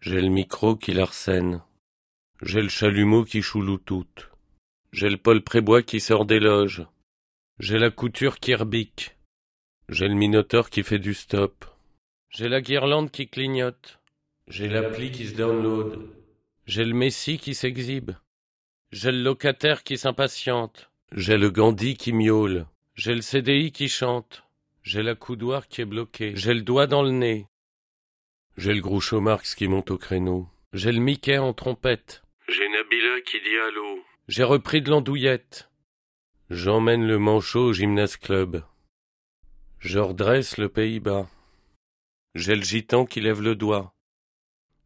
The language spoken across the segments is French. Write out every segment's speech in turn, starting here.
J'ai le micro qui l'arsène. J'ai le chalumeau qui choulou tout. J'ai le Paul Prébois qui sort des loges. J'ai la couture qui rebique. J'ai le minotaure qui fait du stop. J'ai la guirlande qui clignote. J'ai l'appli qui se download. J'ai le messie qui s'exhibe. J'ai le locataire qui s'impatiente. J'ai le Gandhi qui miaule. J'ai le CDI qui chante. J'ai la coudoir qui est bloquée. J'ai le doigt dans le nez. J'ai le Groucho Marx qui monte au créneau. J'ai le Mickey en trompette. J'ai Nabila qui dit allô. J'ai repris de l'andouillette. J'emmène le manchot au gymnase club. Je redresse le Pays-Bas. J'ai le gitan qui lève le doigt.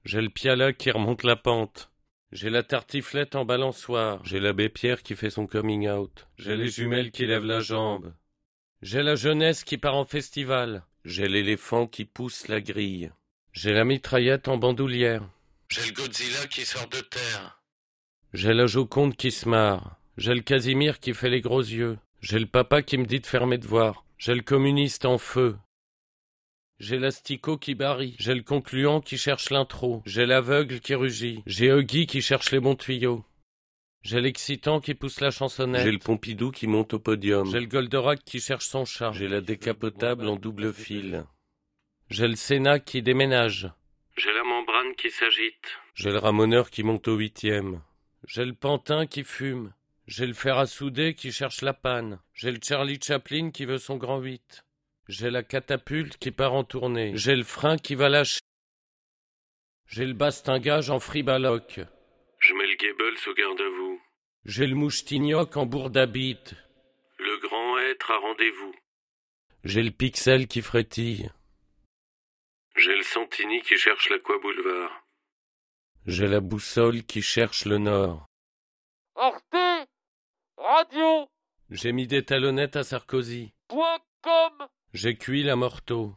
J'ai le piala qui remonte la pente. J'ai la tartiflette en balançoire. J'ai l'abbé Pierre qui fait son coming out. J'ai les jumelles qui lèvent la jambe. J'ai la jeunesse qui part en festival. J'ai l'éléphant qui pousse la grille. J'ai la mitraillette en bandoulière. J'ai le Godzilla qui sort de terre. J'ai la Joconde qui se marre. J'ai le Casimir qui fait les gros yeux. J'ai le papa qui me dit de fermer de voir. J'ai le communiste en feu. J'ai l'asticot qui barille. J'ai le concluant qui cherche l'intro. J'ai l'aveugle qui rugit. J'ai Huggy qui cherche les bons tuyaux. J'ai l'excitant qui pousse la chansonnette. J'ai le Pompidou qui monte au podium. J'ai le Goldorak qui cherche son chat. J'ai la décapotable en double fil. J'ai le Sénat qui déménage. J'ai la membrane qui s'agite. J'ai le ramoneur qui monte au huitième. J'ai le pantin qui fume. J'ai le fer à souder qui cherche la panne. J'ai le Charlie Chaplin qui veut son grand huit. J'ai la catapulte qui part en tournée. J'ai le frein qui va lâcher. J'ai le bastingage en fribaloc. Je mets le Goebbels au garde-à-vous. J'ai le mouchetignoc en bourdabite. Le grand être à rendez-vous. J'ai le pixel qui frétille. J'ai le Santini qui cherche l'Aqua Boulevard. J'ai la boussole qui cherche le nord. Arte Radio J'ai mis des talonnettes à Sarkozy. point com J'ai cuit la morteau.